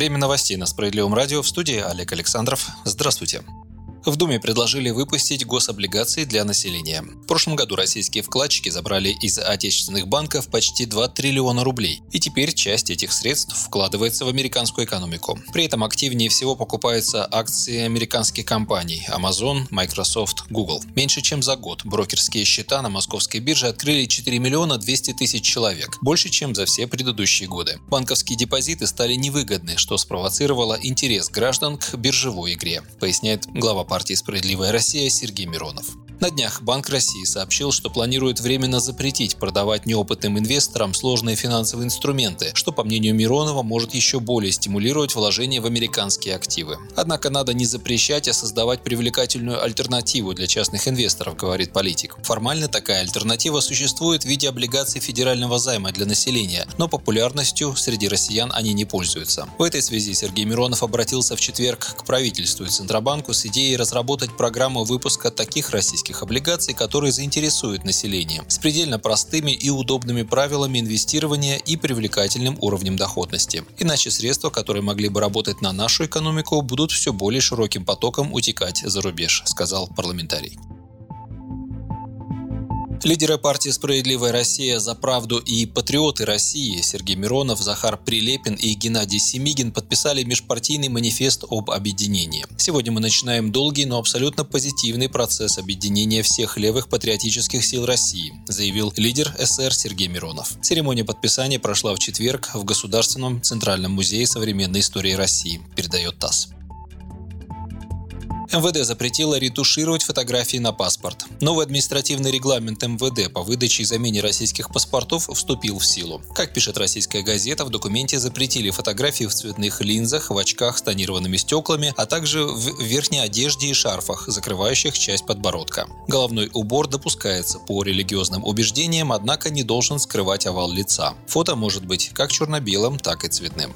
Время новостей на Справедливом радио в студии Олег Александров. Здравствуйте. В Думе предложили выпустить гособлигации для населения. В прошлом году российские вкладчики забрали из отечественных банков почти 2 триллиона рублей, и теперь часть этих средств вкладывается в американскую экономику. При этом активнее всего покупаются акции американских компаний Amazon, Microsoft, Google. Меньше чем за год брокерские счета на московской бирже открыли 4 миллиона 200 тысяч человек, больше, чем за все предыдущие годы. Банковские депозиты стали невыгодны, что спровоцировало интерес граждан к биржевой игре, поясняет глава партии «Справедливая Россия» Сергей Миронов. На днях Банк России сообщил, что планирует временно запретить продавать неопытным инвесторам сложные финансовые инструменты, что, по мнению Миронова, может еще более стимулировать вложения в американские активы. Однако надо не запрещать, а создавать привлекательную альтернативу для частных инвесторов, говорит политик. Формально такая альтернатива существует в виде облигаций федерального займа для населения, но популярностью среди россиян они не пользуются. В этой связи Сергей Миронов обратился в четверг к правительству и Центробанку с идеей разработать программу выпуска таких российских российских облигаций, которые заинтересуют население, с предельно простыми и удобными правилами инвестирования и привлекательным уровнем доходности. Иначе средства, которые могли бы работать на нашу экономику, будут все более широким потоком утекать за рубеж, сказал парламентарий. Лидеры партии «Справедливая Россия за правду» и «Патриоты России» Сергей Миронов, Захар Прилепин и Геннадий Семигин подписали межпартийный манифест об объединении. Сегодня мы начинаем долгий, но абсолютно позитивный процесс объединения всех левых патриотических сил России, заявил лидер СР Сергей Миронов. Церемония подписания прошла в четверг в Государственном Центральном музее современной истории России, передает ТАСС. МВД запретило ретушировать фотографии на паспорт. Новый административный регламент МВД по выдаче и замене российских паспортов вступил в силу. Как пишет российская газета, в документе запретили фотографии в цветных линзах, в очках с тонированными стеклами, а также в верхней одежде и шарфах, закрывающих часть подбородка. Головной убор допускается по религиозным убеждениям, однако не должен скрывать овал лица. Фото может быть как черно-белым, так и цветным.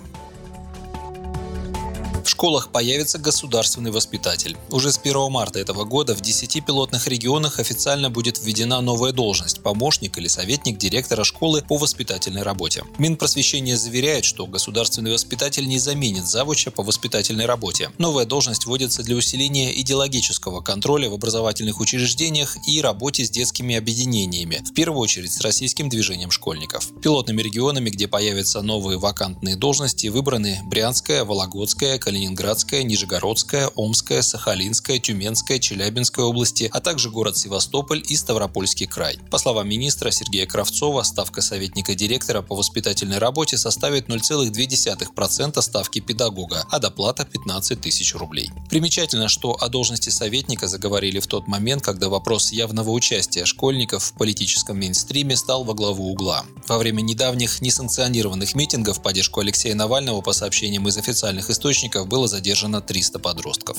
Школах появится государственный воспитатель. Уже с 1 марта этого года в 10 пилотных регионах официально будет введена новая должность – помощник или советник директора школы по воспитательной работе. Минпросвещение заверяет, что государственный воспитатель не заменит завуча по воспитательной работе. Новая должность вводится для усиления идеологического контроля в образовательных учреждениях и работе с детскими объединениями, в первую очередь с российским движением школьников. Пилотными регионами, где появятся новые вакантные должности, выбраны Брянская, Вологодская, Калининградская, Нижегородская, Омская, Сахалинская, Тюменская, Челябинская области, а также город Севастополь и Ставропольский край. По словам министра Сергея Кравцова, ставка советника директора по воспитательной работе составит 0,2% ставки педагога, а доплата 15 тысяч рублей. Примечательно, что о должности советника заговорили в тот момент, когда вопрос явного участия школьников в политическом мейнстриме стал во главу угла. Во время недавних несанкционированных митингов в поддержку Алексея Навального, по сообщениям из официальных источников, было задержано 300 подростков.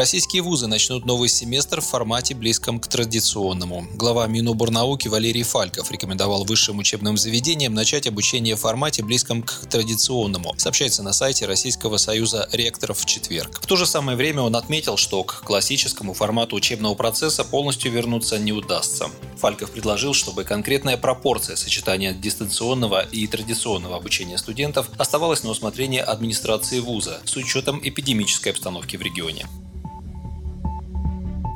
Российские вузы начнут новый семестр в формате близком к традиционному. Глава Миноборнауки Валерий Фальков рекомендовал высшим учебным заведениям начать обучение в формате близком к традиционному, сообщается на сайте Российского союза ректоров в четверг. В то же самое время он отметил, что к классическому формату учебного процесса полностью вернуться не удастся. Фальков предложил, чтобы конкретная пропорция сочетания дистанционного и традиционного обучения студентов оставалась на усмотрение администрации вуза с учетом эпидемической обстановки в регионе.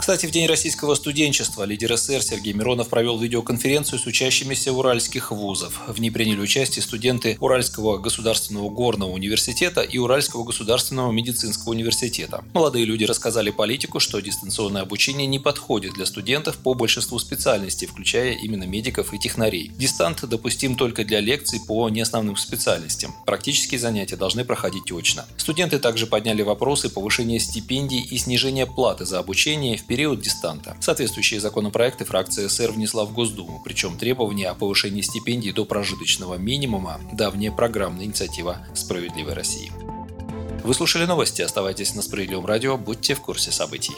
Кстати, в День российского студенчества лидер СССР Сергей Миронов провел видеоконференцию с учащимися уральских вузов. В ней приняли участие студенты Уральского государственного горного университета и Уральского государственного медицинского университета. Молодые люди рассказали политику, что дистанционное обучение не подходит для студентов по большинству специальностей, включая именно медиков и технарей. Дистант допустим только для лекций по неосновным специальностям. Практические занятия должны проходить очно. Студенты также подняли вопросы повышения стипендий и снижения платы за обучение в период дистанта. Соответствующие законопроекты фракция СР внесла в Госдуму, причем требования о повышении стипендий до прожиточного минимума – давняя программная инициатива «Справедливой России». Вы слушали новости, оставайтесь на Справедливом радио, будьте в курсе событий.